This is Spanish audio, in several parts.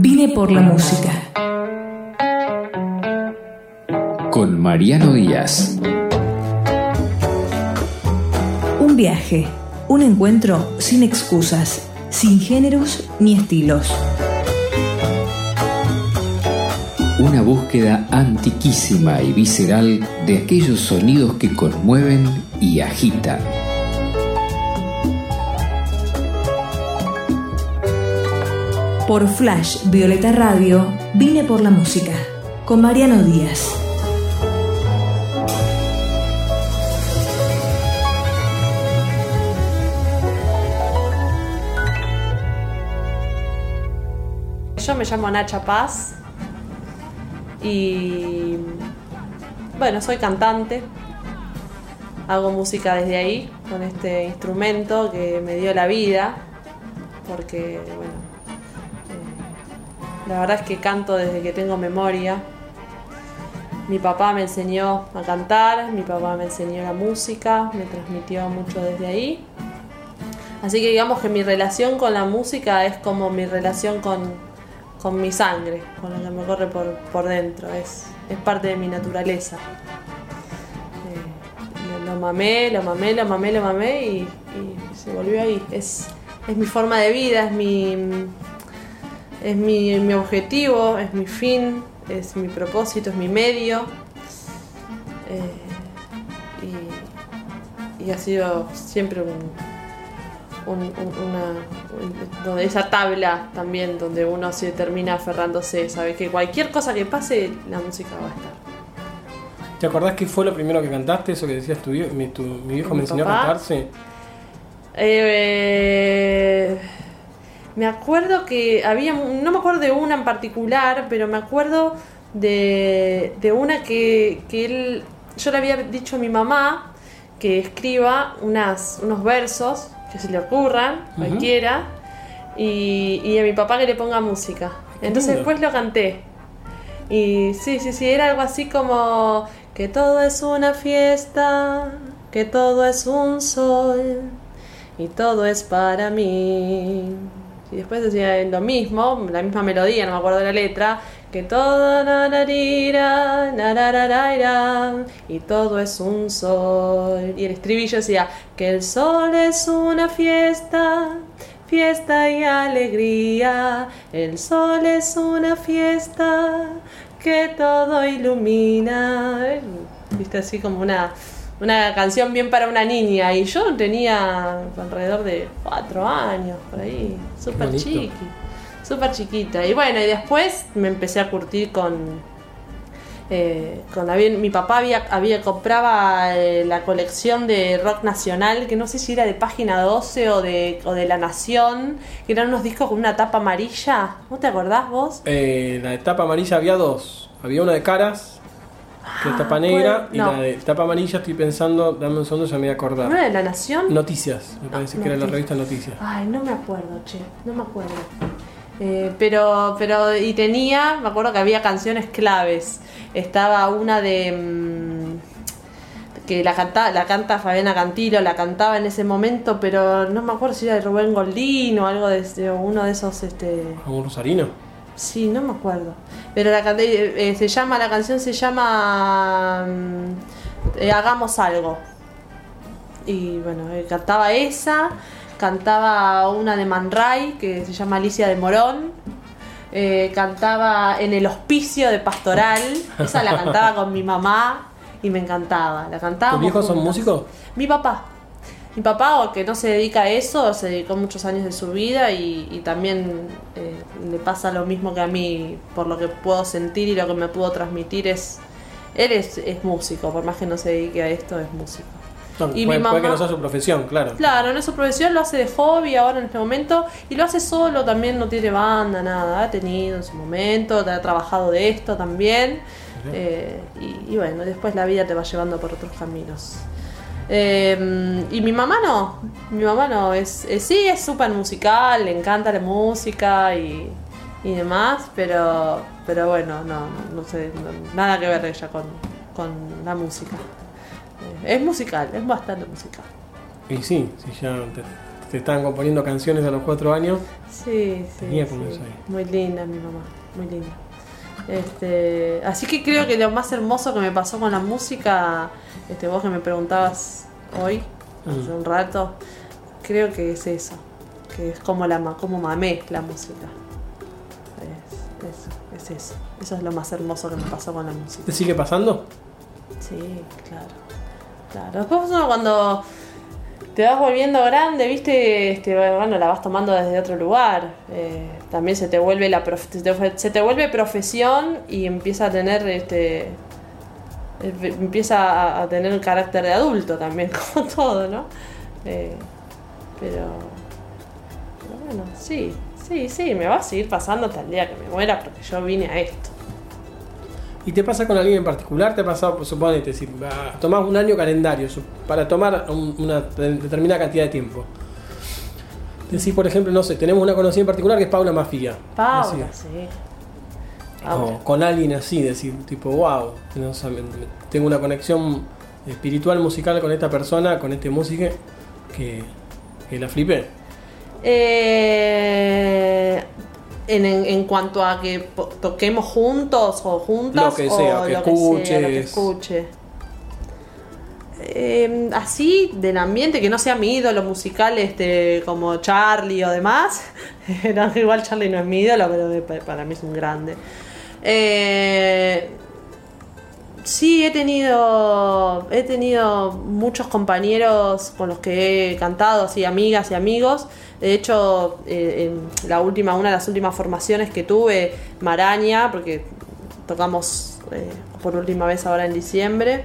Vine por la música. Con Mariano Díaz. Un viaje, un encuentro sin excusas, sin géneros ni estilos. Una búsqueda antiquísima y visceral de aquellos sonidos que conmueven y agitan. Por Flash Violeta Radio, vine por la música, con Mariano Díaz. Yo me llamo Nacha Paz y bueno, soy cantante. Hago música desde ahí con este instrumento que me dio la vida porque bueno, la verdad es que canto desde que tengo memoria. Mi papá me enseñó a cantar, mi papá me enseñó la música, me transmitió mucho desde ahí. Así que digamos que mi relación con la música es como mi relación con, con mi sangre, con lo que me corre por, por dentro, es, es parte de mi naturaleza. Eh, lo, mamé, lo mamé, lo mamé, lo mamé y, y se volvió ahí. Es, es mi forma de vida, es mi, es mi, mi objetivo, es mi fin, es mi propósito, es mi medio. Eh, y, y ha sido siempre un, un- un- una, un- donde esa tabla también donde uno se termina aferrándose, sabes que cualquier cosa que pase la música va a estar. ¿Te acordás qué fue lo primero que cantaste? Eso que decías tu, mi, tu- mi viejo ¿Mi me enseñó papá? a cantar, sí. Eh, me acuerdo que había, no me acuerdo de una en particular, pero me acuerdo de, de una que, que él, yo le había dicho a mi mamá que escriba unas, unos versos que se le ocurran, cualquiera, y, y a mi papá que le ponga música. Entonces lindo. después lo canté. Y sí, sí, sí, era algo así como que todo es una fiesta, que todo es un sol y todo es para mí. Y después decía lo mismo, la misma melodía, no me acuerdo la letra, que todo nararira, narararaira, y todo es un sol. Y el estribillo decía que el sol es una fiesta, fiesta y alegría. El sol es una fiesta que todo ilumina. Viste así como una, una canción bien para una niña. Y yo tenía alrededor de cuatro años, por ahí, súper chiqui, súper chiquita. Y bueno, y después me empecé a curtir con eh, con había- mi papá había, había compraba eh, la colección de rock nacional, que no sé si era de página 12 o de, o de La Nación, que eran unos discos con una tapa amarilla. ¿No te acordás vos? Eh, la de tapa amarilla había dos. Había una de caras, que es tapa Ah, negra, y no. la de tapa amarilla estoy pensando, dame un segundo, ya me voy a ¿No acordar. era de La Nación? Noticias, me parece que era la revista Noticias. Ay, no me acuerdo, che, no me acuerdo. Eh, pero, pero, y tenía, me acuerdo que había canciones claves. Estaba una de. mm, que la canta, la canta Fabiana Cantilo, la cantaba en ese momento, pero no me acuerdo si era de Rubén Goldín o algo de, de uno de esos, este. ¿Un rosarino? Sí, no me acuerdo. Pero la eh, eh, se llama, la canción se llama mm, eh, Hagamos algo. Y bueno, eh, cantaba esa, cantaba una de Man Ray que se llama Alicia de Morón. cantaba en el hospicio de Pastoral, esa la cantaba con mi mamá y me encantaba. La cantaba. ¿Tus viejos son músicos? Mi papá. Mi papá, que no se dedica a eso, se dedicó muchos años de su vida y, y también eh, le pasa lo mismo que a mí, por lo que puedo sentir y lo que me pudo transmitir es... Él es, es músico, por más que no se dedique a esto, es músico. No, Y puede, mi puede que mamá- no sea su profesión, claro. Claro, no es su profesión, lo hace de hobby ahora en este momento y lo hace solo, también no tiene banda, nada, ha tenido en su momento, ha trabajado de esto también eh, y, y bueno, después la vida te va llevando por otros caminos. Eh, y mi mamá no, mi mamá no, es, es- sí es súper musical, le encanta la música y, y demás, pero, pero bueno, no, no, no sé, no- nada que ver ella con, con la música. Eh, es musical, es bastante musical. Y sí, sí, ya te, te estaban componiendo canciones a los cuatro años. Sí, sí. Tenía sí. Muy linda mi mamá, muy linda. Este, así que creo que lo más hermoso que me pasó con la música, este, vos que me preguntabas hoy, hace un rato, creo que es eso, que es como la como mamé la música. Es, es- es eso, eso es lo más hermoso que me pasó con la música. ¿Te sigue pasando? Sí, claro. Claro. Después uno cuando te vas volviendo grande, viste, este, bueno, la vas tomando desde otro lugar. Eh, también se te vuelve la se, te, vuelve profesión y empieza a tener este eh, empieza a, tener un carácter de adulto también, como todo, ¿no? Eh, pero, bueno, sí, sí, sí, me va a seguir pasando hasta el día que me muera porque yo vine a esto. ¿Y te pasa con alguien en particular? ¿Te ha pasado, suponete, si tomás un año calendario para tomar un- una de- determinada cantidad de tiempo? Decís, por ejemplo, no sé, tenemos una conocida en particular que es Paula Mafia. Paula, sí. o con alguien así, decir, tipo, wow, no me- tengo una conexión espiritual, musical con esta persona, con este músico, que, que la flipé. Eh, en, en- cuanto a que toquemos juntos o juntas Lo que o sea, que lo que sea, lo que escuche. Eh, así del ambiente que no sea mi ídolo musical este como Charlie o demás igual Charlie no es mi ídolo pero para mí es un grande Eh, Sí, he tenido, he tenido muchos compañeros con los que he cantado, así amigas y amigos. De hecho, eh, en la última, una de las últimas formaciones que tuve, Maraña, porque tocamos eh, por última vez ahora en diciembre.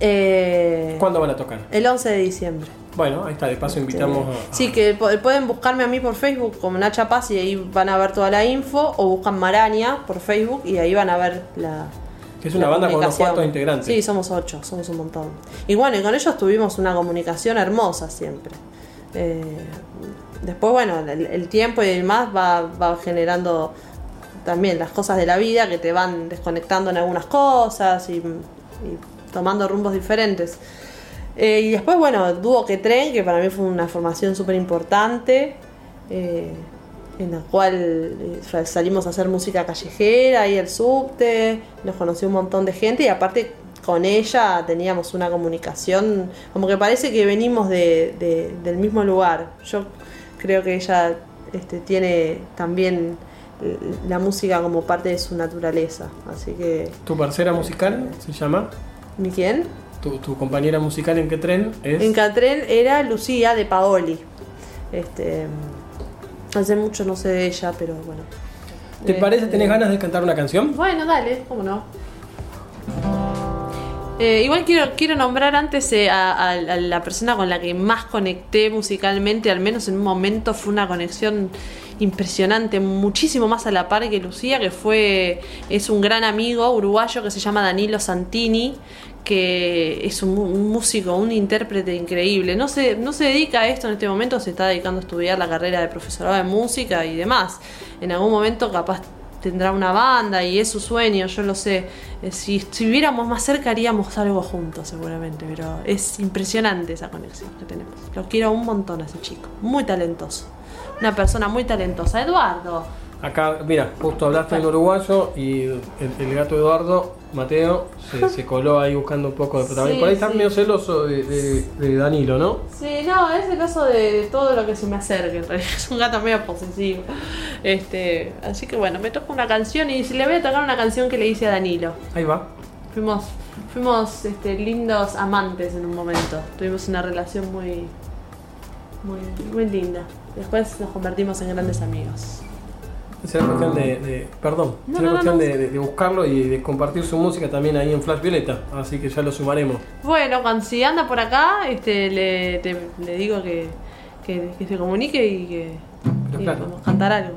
Eh, ¿Cuándo van a tocar? el 11 de diciembre. Bueno, ahí está, de paso invitamos a... Sí, que pueden buscarme a mí por Facebook como Nacha Paz y ahí van a ver toda la info, o buscan Maraña por Facebook y ahí van a ver la, Que es una banda con unos cuantos integrantes. Sí, somos ocho, somos un montón. Y bueno, y con ellos tuvimos una comunicación hermosa siempre. Eh, después, bueno, el, el tiempo y demás va, va generando también las cosas de la vida que te van desconectando en algunas cosas y, y tomando rumbos diferentes. Eh, y después, bueno, Dúo que Tren, que para mí fue una formación súper importante, eh, en la cual eh, sa- salimos a hacer música callejera y el subte, nos conoció un montón de gente y aparte con ella teníamos una comunicación, como que parece que venimos de, de- del mismo lugar. Yo creo que ella este, tiene también la música como parte de su naturaleza, así que... ¿Tu parcera musical se llama? ¿Ni quién? ¿Tu, tu compañera musical en qué tren es? En Catren era Lucía de Paoli. Este, hace mucho no sé de ella, pero bueno. ¿Te Eh, parece? ¿Tenés eh, ganas de cantar una canción? Bueno, dale, cómo no. Eh, igual quiero, quiero nombrar antes eh, a, a- a la persona con la que más conecté musicalmente, al menos en un momento fue una conexión impresionante, muchísimo más a la par que Lucía, que fue, es un gran amigo uruguayo que se llama Danilo Santini, que es un, un músico, un intérprete increíble. No se, no se dedica a esto en este momento, se está dedicando a estudiar la carrera de profesorado de música y demás. En algún momento capaz tendrá una banda y es su sueño, yo lo sé. Eh, Si estuviéramos más cerca haríamos algo juntos seguramente, pero es impresionante esa conexión que tenemos. Lo quiero un montón a ese chico, muy talentoso. Una persona muy talentosa. Eduardo. Acá, mira, justo hablaste en uruguayo y el, el gato Eduardo, Mateo, se, se coló ahí buscando un poco de protagonismo. Sí, Por ahí está medio celoso de, de- de Danilo, ¿no? Sí, no, es el oso de, todo lo que se me acerque, en realidad. Es un gato medio posesivo. Este, así que bueno, me toca una canción y le voy a tocar una canción que le hice a Danilo. Ahí va. Fuimos, fuimos este, lindos amantes en un momento. Tuvimos una relación muy, muy, muy linda. Después nos convertimos en grandes amigos. Será cuestión de, de- perdón, No, será no, cuestión no. De, de- de buscarlo y de compartir su música también ahí en Flash Violeta, así que ya lo sumaremos. Bueno, cuando si anda por acá, este, le, te- le digo que, que, que se comunique y que y claro. podemos cantar algo.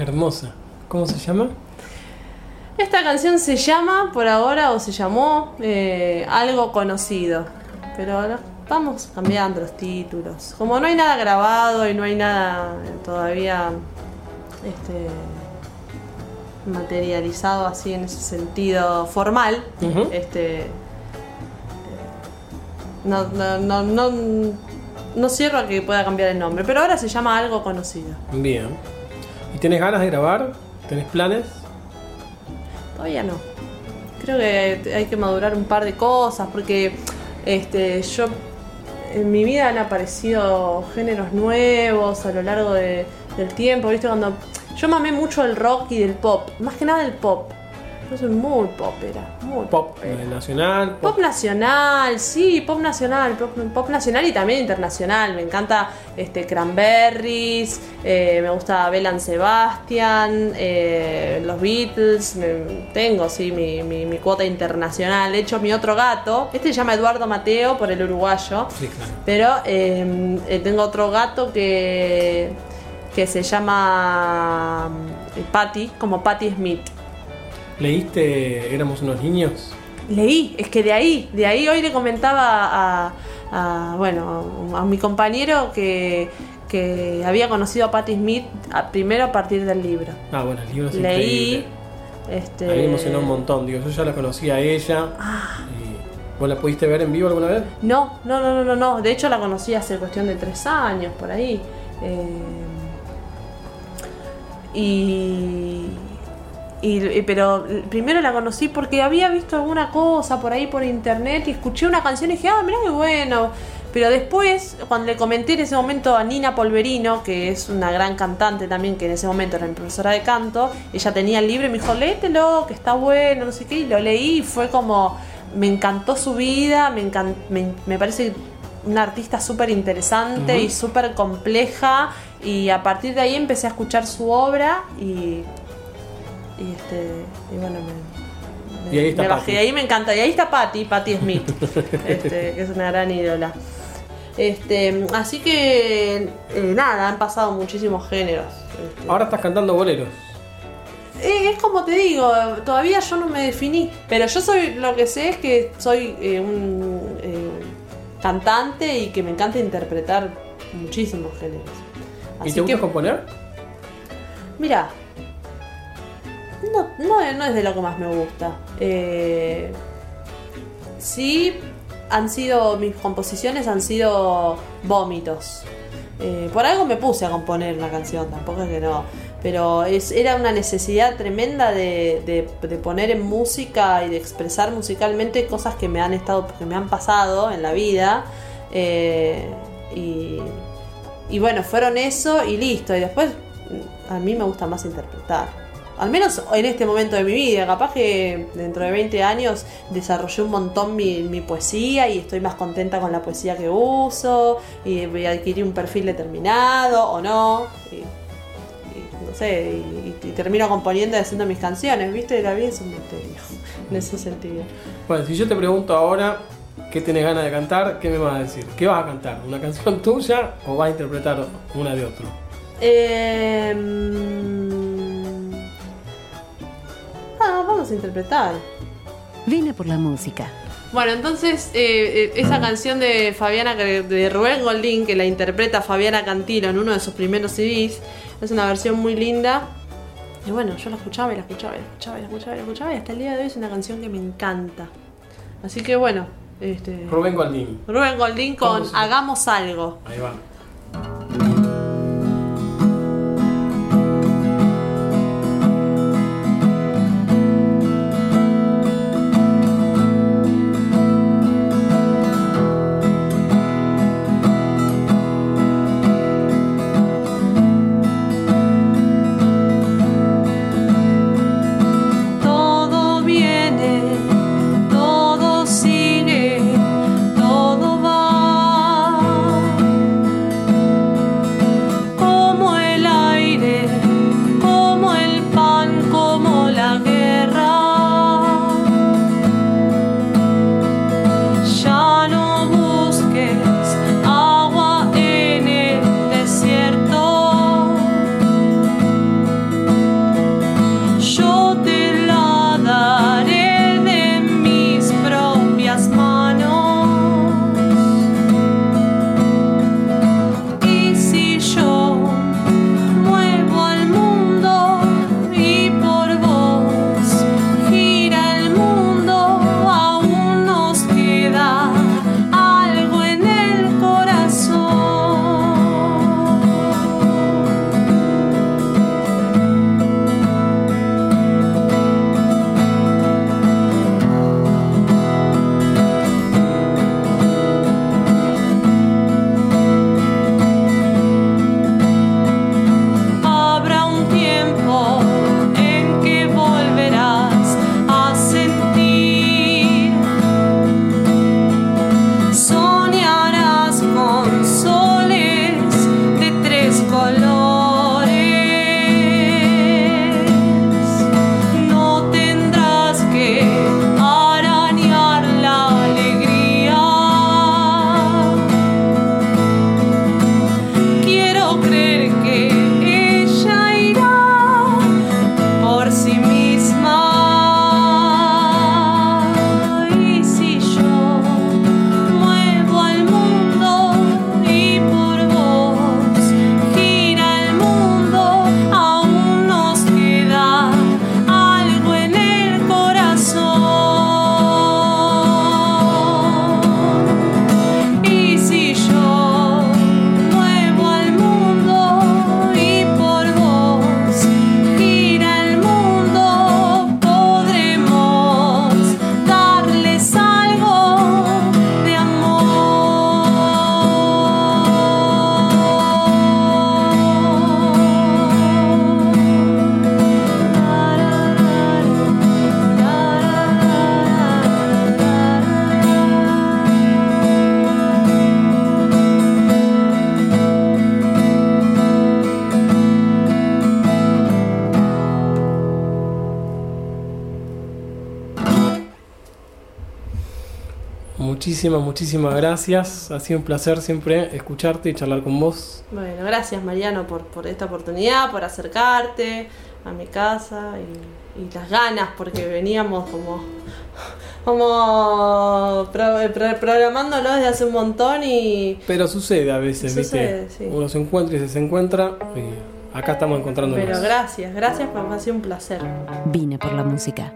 Hermosa. ¿Cómo se llama? Esta canción se llama, por ahora, o se llamó, eh, Algo Conocido. Pero ahora vamos cambiando los títulos. Como no hay nada grabado y no hay nada todavía este, materializado así en ese sentido formal, este, eh, no, no, no, no, no cierro a que pueda cambiar el nombre. Pero ahora se llama Algo Conocido. Bien. ¿Y tenés ganas de grabar? ¿Tenés planes? Todavía no. Creo que hay que madurar un par de cosas porque este, yo en mi vida han aparecido géneros nuevos a lo largo de- del tiempo, ¿viste? Cuando yo mamé mucho el rock y del pop, más que nada el pop. Yo soy muy popera, muy Pop popera. eh, nacional. Pop nacional, sí, pop nacional, pop, pop nacional y también internacional. Me encanta este Cranberries, eh, me gusta Belan Sebastian, eh, los Beatles. me- tengo, sí, mi, mi- mi cuota internacional. De hecho, mi otro gato, este se llama Eduardo Mateo por el uruguayo. Sí, claro. Pero eh, eh, tengo otro gato que, que se llama Patty, como Patty Smith. ¿Leíste Éramos unos niños? Leí, es que de ahí, de ahí hoy le comentaba a, a, bueno, a mi compañero que, que había conocido a Patti Smith a- primero a partir del libro. Ah, bueno, el libro es Leí, increíble. este, A mí me emocionó un montón. Digo, yo ya la conocía a ella. Ah. Y, ¿Vos la pudiste ver en vivo alguna vez? No, no, no, no, no, no. De hecho la conocí hace cuestión de tres años, por ahí. Eh, y, y- y- pero primero la conocí porque había visto alguna cosa por ahí por internet y escuché una canción y dije, ah, mirá qué bueno. Pero después, cuando le comenté en ese momento a Nina Polverino, que es una gran cantante también, que en ese momento era mi profesora de canto, ella tenía el libro y me dijo, léetelo, que está bueno, no sé qué, y lo leí y fue como, me encantó su vida, me, encan- me, me parece una artista súper interesante y súper compleja, y a partir de ahí empecé a escuchar su obra y, y, este, y bueno, me, Y ahí está me bajé. Y ahí me encanta. Y ahí está Patty, Patty Smith, este, que es una gran ídola. Este, así que eh, nada, han pasado muchísimos géneros. Este, Ahora estás cantando boleros. eh, es como te digo, todavía yo no me definí, pero yo soy, lo que sé es que soy eh, un eh, cantante y que me encanta interpretar muchísimos géneros. ¿Y te gusta que, componer? mira, no, no, es de lo que más me gusta. Eh, sí, han sido, mis composiciones han sido vómitos. Eh, por algo me puse a componer una canción, tampoco es que no. Pero es, era una necesidad tremenda de, de- de poner en música y de expresar musicalmente cosas que me han estado, que me han pasado en la vida. Eh, y, y bueno, fueron eso y listo. Y después mm, a mí me gusta más interpretar. Al menos en este momento de mi vida. Capaz que dentro de 20 años desarrollé un montón mi, mi poesía y estoy más contenta con la poesía que uso. Y voy a adquirir un perfil determinado o no. Y, y no sé, y, y termino componiendo y haciendo mis canciones. ¿Viste? La vida es un misterio. En ese sentido. Bueno, si yo te pregunto ahora qué tenés ganas de cantar, ¿qué me vas a decir? ¿Qué vas a cantar? ¿Una canción tuya o vas a interpretar una de otro? Eh, vamos a interpretar. Vine por la música. Bueno, entonces eh, eh, esa canción de Fabiana de Rubén Goldín que la interpreta Fabiana Cantilo en uno de sus primeros CDs es una versión muy linda. Y bueno, yo la escuchaba y la escuchaba y la escuchaba y la escuchaba y la escuchaba y hasta el día de hoy es una canción que me encanta. Así que bueno, este Rubén Goldín. Rubén Goldín con ¿Cómo se- Hagamos algo. Ahí va. Muchísimas, muchísimas gracias. Ha sido un placer siempre escucharte y charlar con vos. Bueno, gracias Mariano por, por esta oportunidad, por acercarte a mi casa y, y las ganas, porque veníamos como, como pro- pro- programándolo desde hace un montón y Pero sucede a veces, Sucede, ¿viste? sí. Uno se encuentra y se desencuentra. Y acá estamos encontrándonos. pero gracias, gracias, me ha sido un placer. Vine por la música.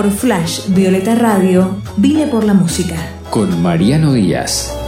Por Flash Violeta Radio, vine por la música. Con Mariano Díaz.